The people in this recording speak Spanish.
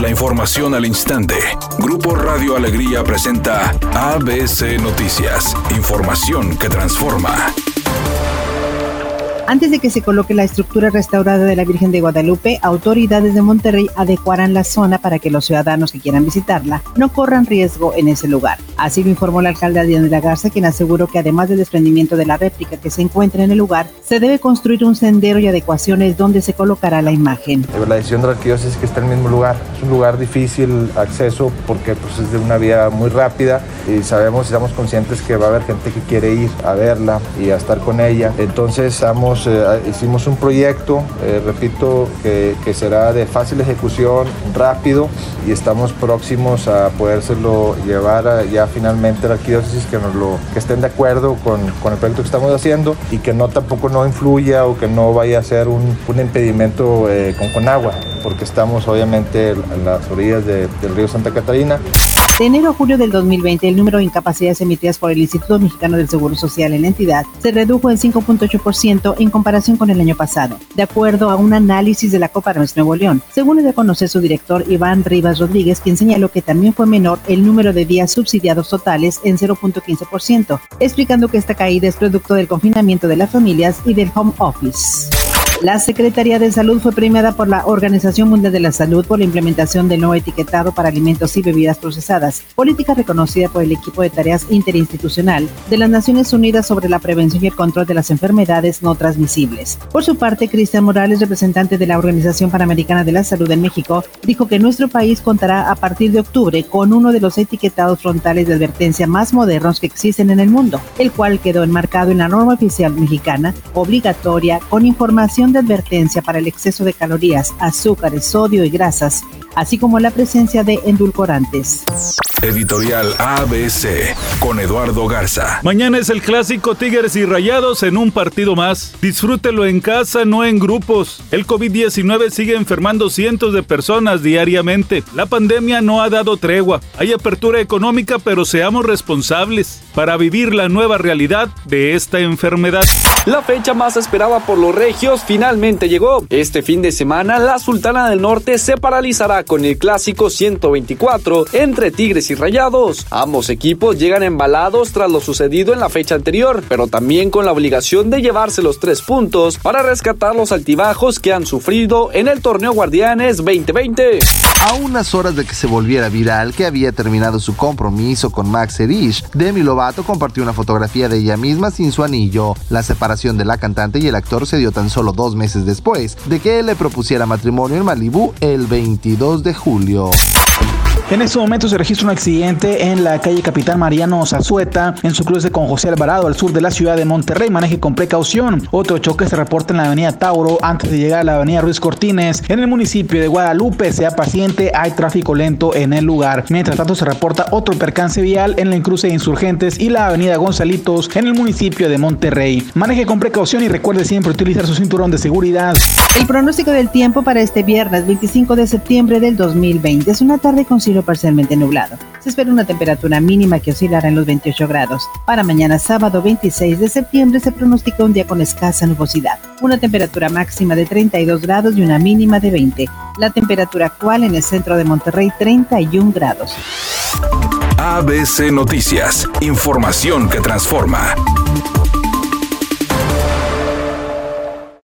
La información al instante. Grupo Radio Alegría presenta ABC Noticias. Información que transforma. Antes de que se coloque la estructura restaurada de la Virgen de Guadalupe, autoridades de Monterrey adecuarán la zona para que los ciudadanos que quieran visitarla no corran riesgo en ese lugar. Así lo informó la alcalde Adriana de la Garza, quien aseguró que además del desprendimiento de la réplica que se encuentra en el lugar, se debe construir un sendero y adecuaciones donde se colocará la imagen. La decisión de la arquidiócesis es que está en el mismo lugar. Es un lugar difícil acceso porque pues, es de una vía muy rápida y sabemos, estamos conscientes que va a haber gente que quiere ir a verla y a estar con ella. Entonces estamos eh, hicimos un proyecto, eh, repito, que, será de fácil ejecución, rápido, y estamos próximos a podérselo llevar ya finalmente la arquidiócesis que, nos lo, que estén de acuerdo con, con, el proyecto que estamos haciendo y que no tampoco no influya o que no vaya a ser un, un impedimento eh, con, con agua, porque estamos obviamente en las orillas del río Santa Catarina. De enero a julio del 2020, el número de incapacidades emitidas por el Instituto Mexicano del Seguro Social en la entidad se redujo en 5.8% en comparación con el año pasado, de acuerdo a un análisis de la Coparmex Nuevo León, según le dio a conocer su director Iván Rivas Rodríguez, quien señaló que también fue menor el número de días subsidiados totales en 0.15%, explicando que esta caída es producto del confinamiento de las familias y del home office. La Secretaría de Salud fue premiada por la Organización Mundial de la Salud por la implementación del no etiquetado para alimentos y bebidas procesadas, política reconocida por el equipo de tareas interinstitucional de las Naciones Unidas sobre la prevención y el control de las enfermedades no transmisibles. Por su parte, Cristian Morales, representante de la Organización Panamericana de la Salud en México, dijo que nuestro país contará a partir de octubre con uno de los etiquetados frontales de advertencia más modernos que existen en el mundo, el cual quedó enmarcado en la norma oficial mexicana obligatoria con información de advertencia para el exceso de calorías, azúcares, sodio y grasas, así como la presencia de endulcorantes. Editorial ABC con Eduardo Garza. Mañana es el clásico Tigres y Rayados en un partido más. Disfrútelo en casa, no en grupos. El COVID-19 sigue enfermando cientos de personas diariamente. La pandemia no ha dado tregua. Hay apertura económica, pero seamos responsables para vivir la nueva realidad de esta enfermedad. La fecha más esperada por los regios finalmente llegó. Este fin de semana, la Sultana del Norte se paralizará con el clásico 124 entre Tigres y Rayados. Ambos equipos llegan embalados tras lo sucedido en la fecha anterior, pero también con la obligación de llevarse los tres puntos para rescatar los altibajos que han sufrido en el torneo Guardianes 2020. A unas horas de que se volviera viral que había terminado su compromiso con Max Erish, Demi Lovato compartió una fotografía de ella misma sin su anillo. La separación de la cantante y el actor se dio tan solo dos meses después de que él le propusiera matrimonio en Malibú el 22 de julio. En este momento se registra un accidente en la calle Capitán Mariano Zazueta, en su cruce con José Alvarado, al sur de la ciudad de Monterrey. Maneje con precaución. Otro choque se reporta en la avenida Tauro, antes de llegar a la avenida Ruiz Cortines. En el municipio de Guadalupe, sea paciente, hay tráfico lento en el lugar. Mientras tanto, se reporta otro percance vial en la cruce de Insurgentes y la avenida Gonzalitos, en el municipio de Monterrey. Maneje con precaución y recuerde siempre utilizar su cinturón de seguridad. El pronóstico del tiempo para este viernes 25 de septiembre del 2020 es una tarde con parcialmente nublado. Se espera una temperatura mínima que oscilará en los 28 grados. Para mañana sábado 26 de septiembre se pronostica un día con escasa nubosidad. Una temperatura máxima de 32 grados y una mínima de 20. La temperatura actual en el centro de Monterrey 31 grados. ABC Noticias. Información que transforma.